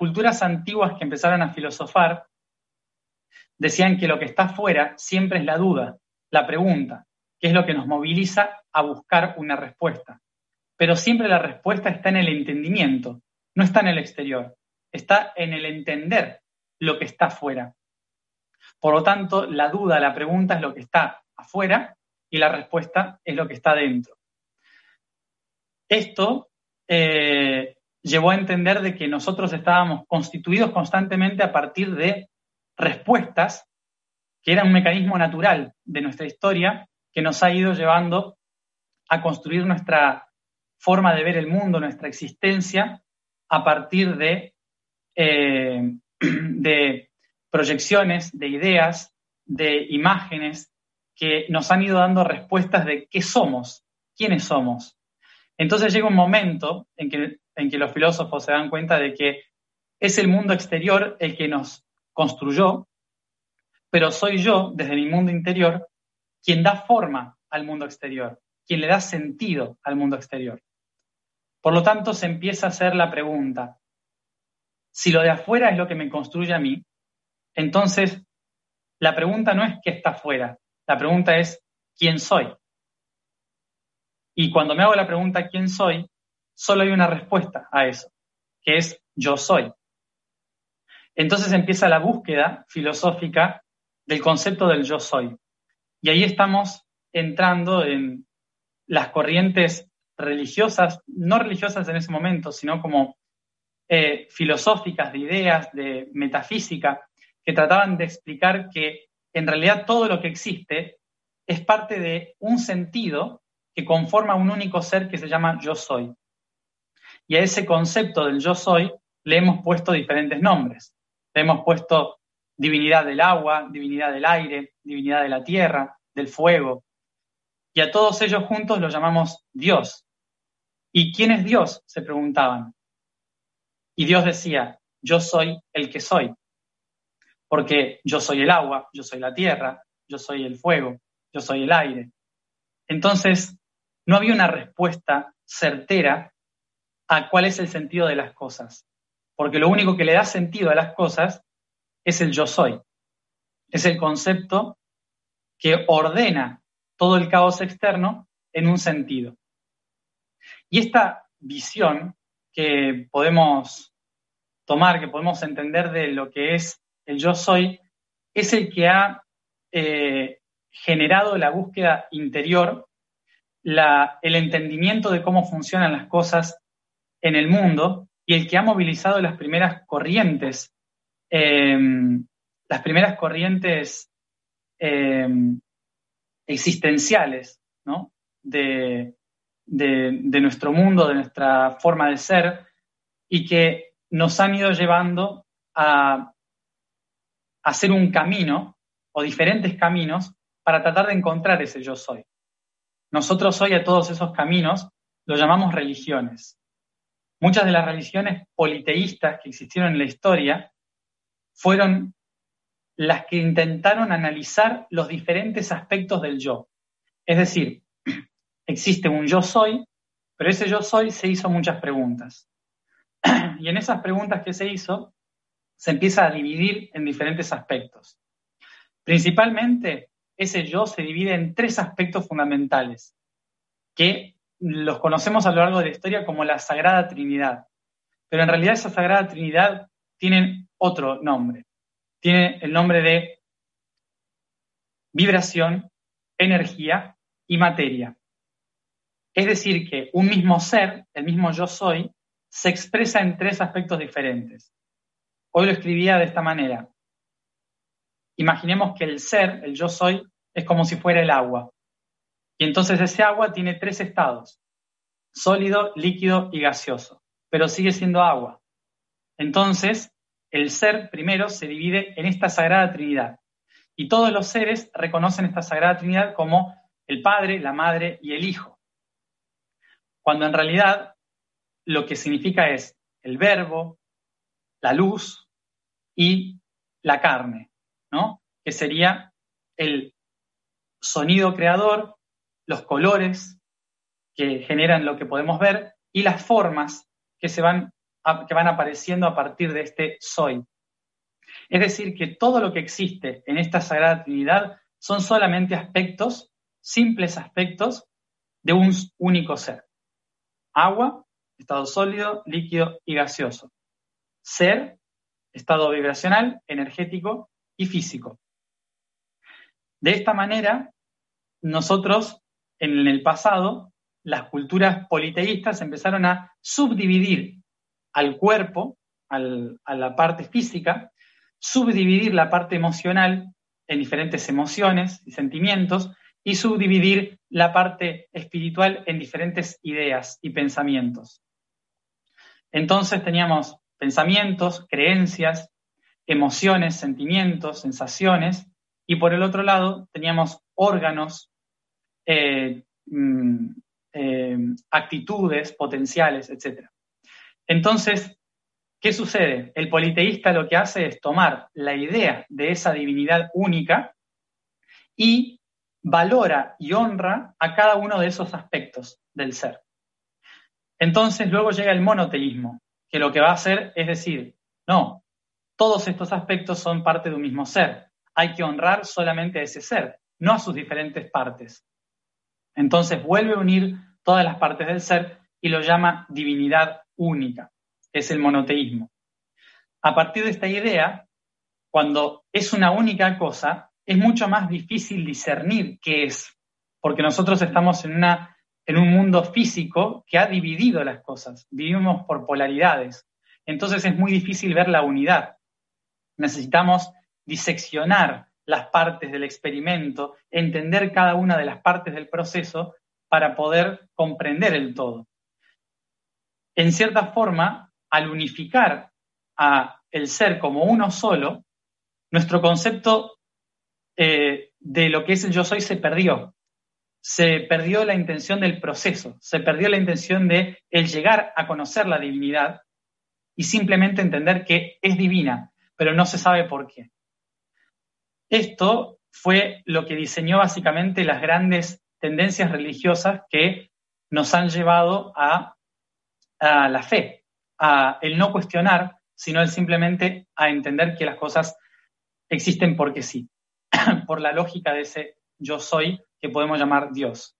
Culturas antiguas que empezaron a filosofar decían que lo que está fuera siempre es la duda, la pregunta, que es lo que nos moviliza a buscar una respuesta. Pero siempre la respuesta está en el entendimiento, no está en el exterior, está en el entender lo que está fuera. Por lo tanto, la duda, la pregunta es lo que está afuera y la respuesta es lo que está dentro. Esto eh, llevó a entender de que nosotros estábamos constituidos constantemente a partir de respuestas que eran un mecanismo natural de nuestra historia que nos ha ido llevando a construir nuestra forma de ver el mundo, nuestra existencia, a partir de, eh, de proyecciones, de ideas, de imágenes que nos han ido dando respuestas de qué somos, quiénes somos. Entonces llega un momento en que en que los filósofos se dan cuenta de que es el mundo exterior el que nos construyó, pero soy yo, desde mi mundo interior, quien da forma al mundo exterior, quien le da sentido al mundo exterior. Por lo tanto, se empieza a hacer la pregunta, si lo de afuera es lo que me construye a mí, entonces la pregunta no es qué está afuera, la pregunta es quién soy. Y cuando me hago la pregunta quién soy, solo hay una respuesta a eso, que es yo soy. Entonces empieza la búsqueda filosófica del concepto del yo soy. Y ahí estamos entrando en las corrientes religiosas, no religiosas en ese momento, sino como eh, filosóficas, de ideas, de metafísica, que trataban de explicar que en realidad todo lo que existe es parte de un sentido que conforma un único ser que se llama yo soy. Y a ese concepto del yo soy le hemos puesto diferentes nombres. Le hemos puesto divinidad del agua, divinidad del aire, divinidad de la tierra, del fuego. Y a todos ellos juntos los llamamos Dios. ¿Y quién es Dios? se preguntaban. Y Dios decía, yo soy el que soy. Porque yo soy el agua, yo soy la tierra, yo soy el fuego, yo soy el aire. Entonces, no había una respuesta certera a cuál es el sentido de las cosas. Porque lo único que le da sentido a las cosas es el yo soy. Es el concepto que ordena todo el caos externo en un sentido. Y esta visión que podemos tomar, que podemos entender de lo que es el yo soy, es el que ha eh, generado la búsqueda interior, el entendimiento de cómo funcionan las cosas en el mundo y el que ha movilizado las primeras corrientes, em, las primeras corrientes em, existenciales de, nuestro mundo, de nuestra forma de ser, y que nos han ido llevando a hacer un camino o diferentes caminos para tratar de encontrar ese yo soy. Nosotros hoy a todos esos caminos los llamamos religiones. Muchas de las religiones politeístas que existieron en la historia fueron las que intentaron analizar los diferentes aspectos del yo. Es decir, existe un yo soy, pero ese yo soy se hizo muchas preguntas. Y en esas preguntas que se hizo, se empieza a dividir en diferentes aspectos. Principalmente, ese yo se divide en tres aspectos fundamentales, que los conocemos a lo largo de la historia como la Sagrada Trinidad. Pero en realidad esa Sagrada Trinidad tiene otro nombre. Tiene el nombre de vibración, energía y materia. Es decir, que un mismo ser, el mismo yo soy, se expresa en tres aspectos diferentes. hoy lo escribía de esta manera. Imaginemos que el ser, el yo soy, es como si fuera el agua. Y entonces ese agua tiene tres estados, sólido, líquido y gaseoso, pero sigue siendo agua. Entonces, el ser primero se divide en esta sagrada Trinidad. Y todos los seres reconocen esta sagrada Trinidad como el Padre, la Madre y el Hijo. Cuando en realidad lo que significa es el verbo, la luz y la carne, ¿no? Que sería el sonido creador, los colores que generan lo que podemos ver y las formas que se van que van apareciendo a partir de este soy. Es decir, que todo lo que existe en esta Sagrada Trinidad son solamente aspectos, simples aspectos de un único ser. Agua, estado sólido, líquido y gaseoso. Ser, estado vibracional, energético y físico. De esta manera, nosotros en el pasado, las culturas politeístas empezaron a subdividir al cuerpo, a la parte física, subdividir la parte emocional en diferentes emociones y sentimientos y subdividir la parte espiritual en diferentes ideas y pensamientos. Entonces teníamos pensamientos, creencias, emociones, sentimientos, sensaciones, y por el otro lado teníamos órganos, eh, mm, eh, actitudes potenciales, etc. Entonces, ¿qué sucede? El politeísta lo que hace es tomar la idea de esa divinidad única y valora y honra a cada uno de esos aspectos del ser. Entonces luego llega el monoteísmo, que lo que va a hacer es decir, no, todos estos aspectos son parte de un mismo ser. Hay que honrar solamente a ese ser, no a sus diferentes partes. Entonces vuelve a unir todas las partes del ser y lo llama divinidad única, es el monoteísmo. A partir de esta idea, cuando es una única cosa, es mucho más difícil discernir qué es, porque nosotros estamos en, una, en un mundo físico que ha dividido las cosas, vivimos por polaridades, entonces es muy difícil ver la unidad. Necesitamos diseccionar las partes del experimento, entender cada una de las partes del proceso para poder comprender el todo en cierta forma, al unificar a el ser como uno solo, nuestro concepto eh, de lo que es el yo soy se perdió. Se perdió la intención del proceso, se perdió la intención de el llegar a conocer la divinidad y simplemente entender que es divina, pero no se sabe por qué. Esto fue lo que diseñó básicamente las grandes tendencias religiosas que nos han llevado a la fe, a el no cuestionar, sino el simplemente a entender que las cosas existen porque sí, por la lógica de ese yo soy que podemos llamar Dios.